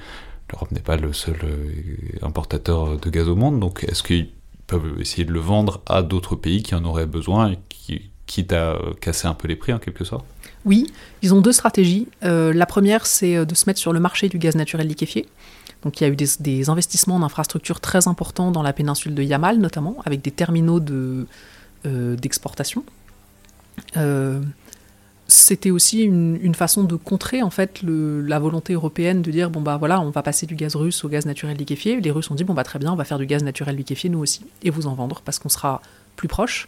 L'Europe n'est pas le seul euh, importateur de gaz au monde, donc est-ce qu'ils peuvent essayer de le vendre à d'autres pays qui en auraient besoin et qui, quitte à casser un peu les prix en quelque sorte? Oui, ils ont deux stratégies. Euh, la première, c'est euh, de se mettre sur le marché du gaz naturel liquéfié. Donc il y a eu des, investissements en infrastructures très importants dans la péninsule de Yamal notamment, avec des terminaux de, euh, d'exportation. c'était aussi une, façon de contrer en fait la volonté européenne de dire bon bah voilà on va passer du gaz russe au gaz naturel liquéfié. Les Russes ont dit bon bah très bien on va faire du gaz naturel liquéfié nous aussi et vous en vendre parce qu'on sera plus proche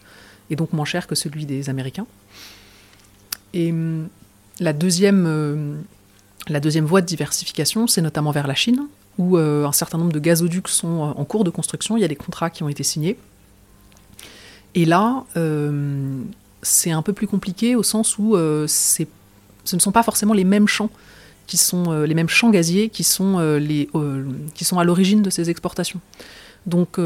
et donc moins cher que celui des Américains. Et hum, la deuxième, euh, la deuxième voie de diversification, c'est notamment vers la Chine, où euh, un certain nombre de gazoducs sont euh, en cours de construction. Il y a des contrats qui ont été signés. Et là, c'est un peu plus compliqué au sens où ce ne sont pas forcément les mêmes champs qui sont les mêmes champs gaziers qui sont, à l'origine de ces exportations. Donc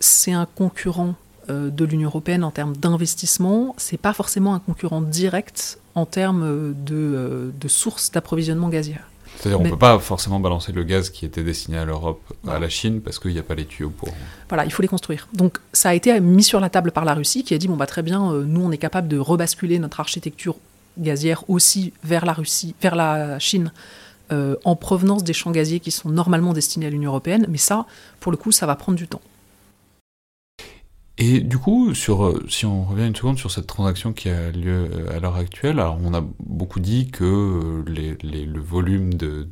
c'est un concurrent de l'Union européenne en termes d'investissement, c'est pas forcément un concurrent direct en termes de, euh, de sources d'approvisionnement gazière. C'est-à-dire qu'on ne peut pas forcément balancer le gaz qui était destiné à l'Europe à la Chine parce qu'il n'y a pas les tuyaux pour. Voilà, il faut les construire. Donc ça a été mis sur la table par la Russie qui a dit bon bah très bien, euh, nous on est capable de rebasculer notre architecture gazière aussi vers la Russie, vers la Chine. Euh, en provenance des champs gaziers qui sont normalement destinés à l'Union européenne, mais ça, pour le coup, ça va prendre du temps. Et du coup, sur, euh, si on revient une seconde sur cette transaction qui a lieu euh, à l'heure actuelle, alors on a beaucoup dit que euh, le volume de,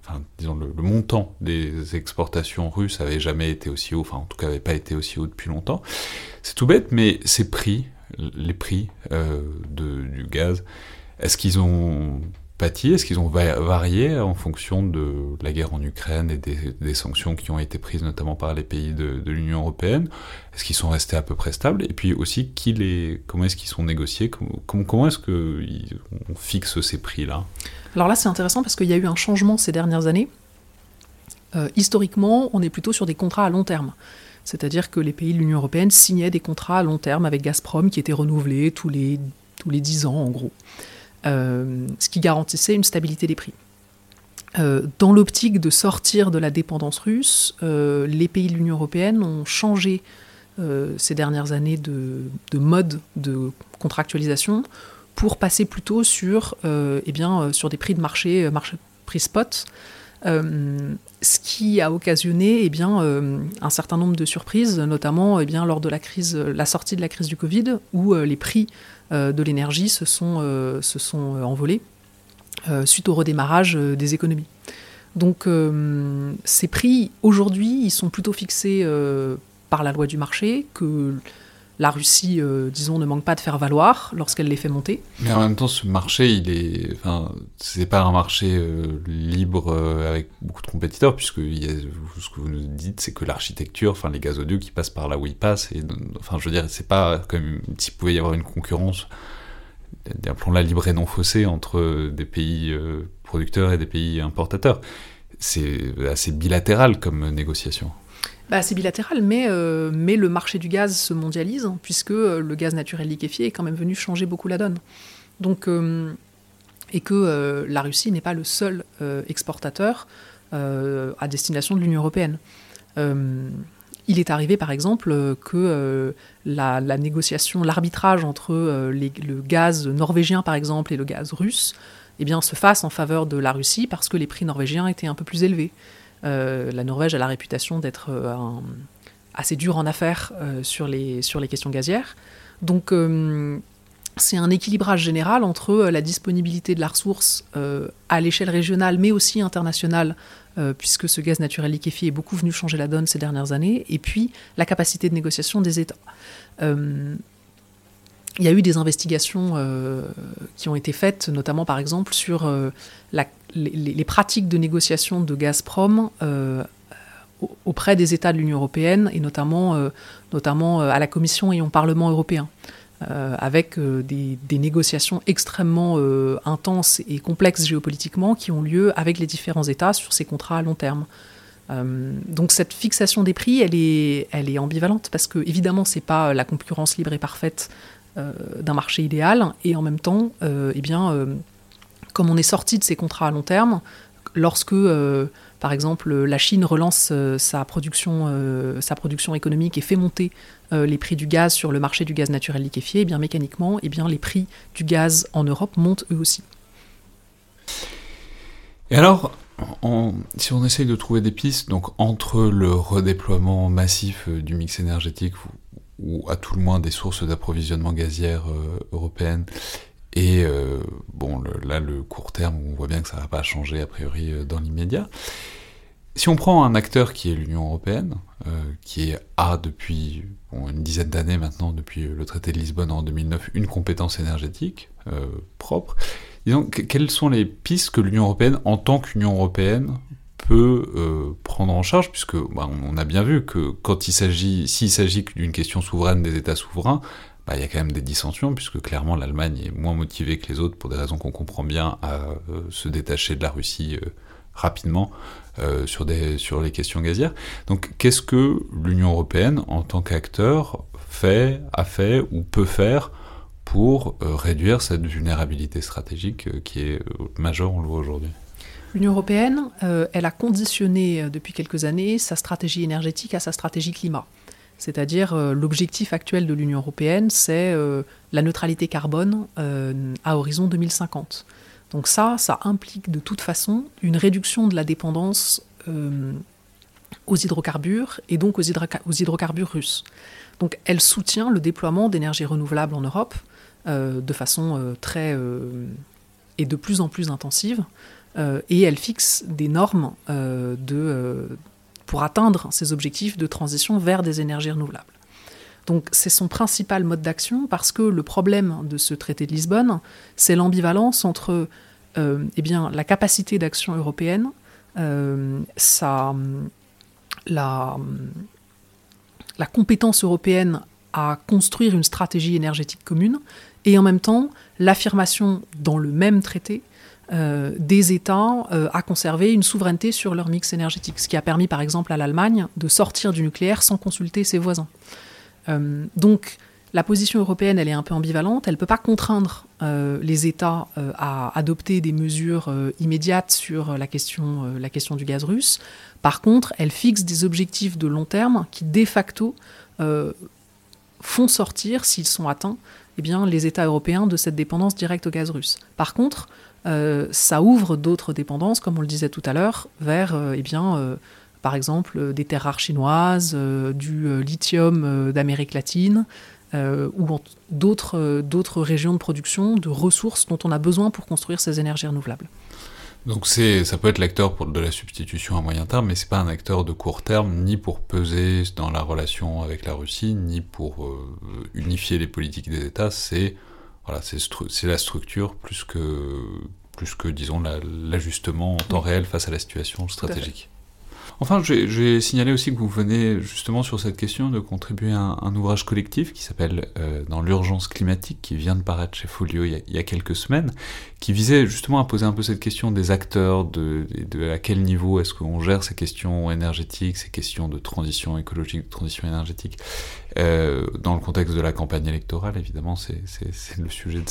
enfin, disons le, montant des exportations russes avait jamais été aussi haut, enfin en tout cas avait pas été aussi haut depuis longtemps. C'est tout bête, mais ces prix, les prix du gaz, est-ce qu'ils ont est-ce qu'ils ont varié en fonction de la guerre en Ukraine et des, sanctions qui ont été prises notamment par les pays de, l'Union européenne? Est-ce qu'ils sont restés à peu près stables? Et puis aussi, comment est-ce qu'ils sont négociés? Comment, comment est-ce qu'on fixe ces prix-là? Alors là, c'est intéressant parce qu'il y a eu un changement ces dernières années. Euh, historiquement, on est plutôt sur des contrats à long terme. C'est-à-dire que les pays de l'Union européenne signaient des contrats à long terme avec Gazprom qui étaient renouvelés tous les, tous les 10 ans en gros. Euh, ce qui garantissait une stabilité des prix. Euh, dans l'optique de sortir de la dépendance russe, euh, les pays de l'Union européenne ont changé ces dernières années de, mode de contractualisation pour passer plutôt sur, eh bien, sur des prix de marché, marché prix spot, ce qui a occasionné eh bien, un certain nombre de surprises, notamment eh lors de la, crise, la sortie de la crise du Covid, où les prix euh, de l'énergie se sont, euh, se sont euh, envolés suite au redémarrage des économies. Donc ces prix, aujourd'hui, ils sont plutôt fixés par la loi du marché, que la Russie, disons, ne manque pas de faire valoir lorsqu'elle les fait monter. Mais en même temps, ce marché, il est, enfin, c'est pas un marché libre avec beaucoup de compétiteurs, puisque ce que vous nous dites, c'est que l'architecture, enfin, les gazoducs qui passent par là où ils passent, et enfin, je veux dire, c'est pas comme s'il pouvait y avoir une concurrence, appelons-la libre et non faussée entre des pays producteurs et des pays importateurs. C'est assez bilatéral comme négociation. Bah, c'est bilatéral, mais, euh, mais le marché du gaz se mondialise, hein, puisque euh, le gaz naturel liquéfié est quand même venu changer beaucoup la donne. Donc, euh, et que la Russie n'est pas le seul exportateur à destination de l'Union européenne. il est arrivé, par exemple, que la, négociation, l'arbitrage entre le gaz norvégien, par exemple, et le gaz russe, eh bien, se fasse en faveur de la Russie parce que les prix norvégiens étaient un peu plus élevés. Euh, la Norvège a la réputation d'être euh, assez dur en affaires euh, sur, les, sur les questions gazières. Donc c'est un équilibrage général entre la disponibilité de la ressource à l'échelle régionale, mais aussi internationale, puisque ce gaz naturel liquéfié est beaucoup venu changer la donne ces dernières années, et puis la capacité de négociation des États. Il y a eu des investigations qui ont été faites, notamment par exemple sur la, les, pratiques de négociation de Gazprom auprès des États de l'Union européenne et notamment, euh, euh, à la Commission et au Parlement européen. Euh, avec des, négociations extrêmement intenses et complexes géopolitiquement qui ont lieu avec les différents États sur ces contrats à long terme. donc cette fixation des prix, elle est, elle est ambivalente parce que évidemment c'est pas la concurrence libre et parfaite d'un marché idéal et en même temps, eh bien, comme on est sorti de ces contrats à long terme, lorsque par exemple, la Chine relance euh, sa, production, euh, sa production économique et fait monter euh, les prix du gaz sur le marché du gaz naturel liquéfié, eh bien mécaniquement, et eh bien, les prix du gaz en Europe montent eux aussi. Et alors, si on essaye de trouver des pistes, donc entre le redéploiement massif du mix énergétique ou, à tout le moins des sources d'approvisionnement gazières européennes et bon, là, le court terme, on voit bien que ça ne va pas changer a priori dans l'immédiat. Si on prend un acteur qui est l'Union européenne, euh, qui a depuis une dizaine d'années maintenant, depuis le traité de Lisbonne en 2009, une compétence énergétique euh, propre, disons, quelles sont les pistes que l'Union européenne, en tant qu'Union européenne, peut euh, prendre en charge, puisque bah, on a bien vu que quand il s'agit, s'il s'agit d'une question souveraine des États souverains, bah, il y a quand même des dissensions, puisque clairement l'Allemagne est moins motivée que les autres, pour des raisons qu'on comprend bien, à se détacher de la Russie rapidement euh, sur, des, sur les questions gazières. Donc qu'est-ce que l'Union européenne, en tant qu'acteur, fait, a fait ou peut faire pour euh, réduire cette vulnérabilité stratégique euh, qui est majeure, on le voit aujourd'hui? L'Union européenne, elle a conditionné depuis quelques années sa stratégie énergétique à sa stratégie climat. C'est-à-dire l'objectif actuel de l'Union européenne, c'est la neutralité carbone à horizon 2050. Donc ça, ça implique de toute façon une réduction de la dépendance euh, aux hydrocarbures et donc aux, hydrocarbures russes. Donc elle soutient le déploiement d'énergies renouvelables en Europe euh, de façon euh, très et de plus en plus intensive et elle fixe des normes de, pour atteindre ces objectifs de transition vers des énergies renouvelables. Donc c'est son principal mode d'action parce que le problème de ce traité de Lisbonne, c'est l'ambivalence entre euh, eh bien, la capacité d'action européenne, euh, la, la compétence européenne à construire une stratégie énergétique commune et en même temps l'affirmation dans le même traité euh, des États à conserver une souveraineté sur leur mix énergétique, ce qui a permis par exemple à l'Allemagne de sortir du nucléaire sans consulter ses voisins. Euh, donc la position européenne, elle est un peu ambivalente. Elle ne peut pas contraindre euh, les États euh, à adopter des mesures immédiates sur la question, la question du gaz russe. Par contre, elle fixe des objectifs de long terme qui, de facto, font sortir, s'ils sont atteints, eh bien, les États européens de cette dépendance directe au gaz russe. Par contre, ça ouvre d'autres dépendances, comme on le disait tout à l'heure, vers eh bien, par exemple euh, des terres rares chinoises, euh, du euh, lithium d'Amérique latine, ou d'autres régions de production, de ressources dont on a besoin pour construire ces énergies renouvelables. Donc ça peut être l'acteur de la substitution à moyen terme, mais c'est pas un acteur de court terme, ni pour peser dans la relation avec la Russie, ni pour unifier les politiques des États. C'est voilà, c'est la structure plus que plus que disons l'ajustement en temps réel face à la situation stratégique. Enfin, j'ai signalé aussi que vous venez justement sur cette question de contribuer à un, ouvrage collectif qui s'appelle euh, Dans l'urgence climatique, qui vient de paraître chez Folio il y a, quelques semaines, qui visait justement à poser un peu cette question des acteurs, de, de à quel niveau est-ce qu'on gère ces questions énergétiques, ces questions de transition écologique, de transition énergétique, euh, dans le contexte de la campagne électorale, évidemment, c'est le sujet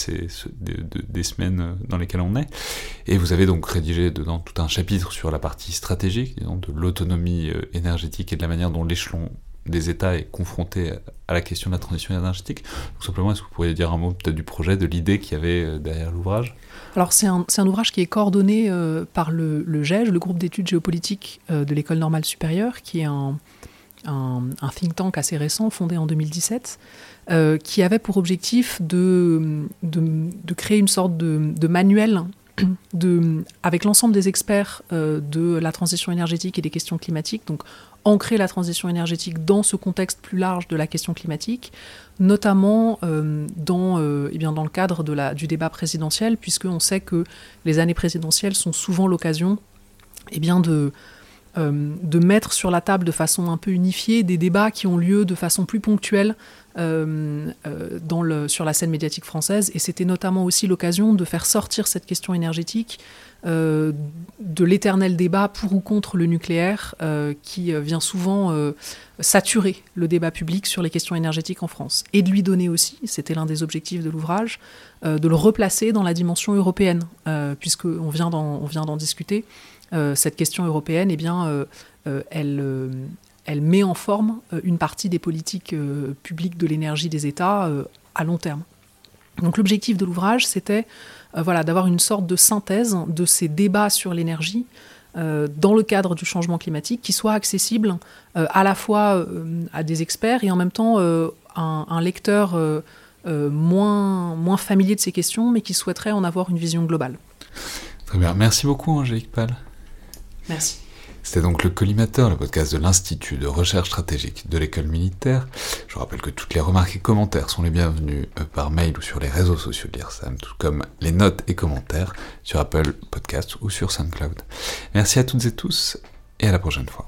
des semaines dans lesquelles on est. Et vous avez donc rédigé dedans tout un chapitre sur la partie stratégique, de l'autonomie euh, énergétique et de la manière dont l'échelon des États est confronté à la question de la transition énergétique. Donc simplement, est-ce que vous pourriez dire un mot peut-être du projet, de l'idée qu'il y avait euh, derrière l'ouvrage? Alors c'est un, ouvrage qui est coordonné par le, le GEG, le groupe d'études géopolitiques de l'École normale supérieure, qui est un, un, think tank assez récent, fondé en 2017, euh, qui avait pour objectif de, de, créer une sorte de, manuel de, avec l'ensemble des experts de la transition énergétique et des questions climatiques, donc ancrer la transition énergétique dans ce contexte plus large de la question climatique, notamment dans, eh bien, dans le cadre de la, du débat présidentiel, puisqu'on sait que les années présidentielles sont souvent l'occasion eh bien, de, euh, de mettre sur la table de façon un peu unifiée des débats qui ont lieu de façon plus ponctuelle euh, euh, sur la scène médiatique française. Et c'était notamment aussi l'occasion de faire sortir cette question énergétique de l'éternel débat pour ou contre le nucléaire qui vient souvent saturer le débat public sur les questions énergétiques en France. Et de lui donner aussi, c'était l'un des objectifs de l'ouvrage, de le replacer dans la dimension européenne, puisqu'on vient d'en discuter. Euh, cette question européenne, eh bien, euh, euh, elle, met en forme une partie des politiques publiques de l'énergie des États à long terme. Donc l'objectif de l'ouvrage, c'était voilà, d'avoir une sorte de synthèse de ces débats sur l'énergie dans le cadre du changement climatique qui soit accessible à la fois à des experts et en même temps un, un, lecteur moins, moins familier de ces questions, mais qui souhaiterait en avoir une vision globale. Très bien. Merci beaucoup, Angélique Pal. Merci. C'était donc le Collimateur, le podcast de l'Institut de recherche stratégique de l'école militaire. Je rappelle que toutes les remarques et commentaires sont les bienvenus euh, par mail ou sur les réseaux sociaux de l'IRSAM, tout comme les notes et commentaires sur Apple Podcasts ou sur SoundCloud. Merci à toutes et tous et à la prochaine fois.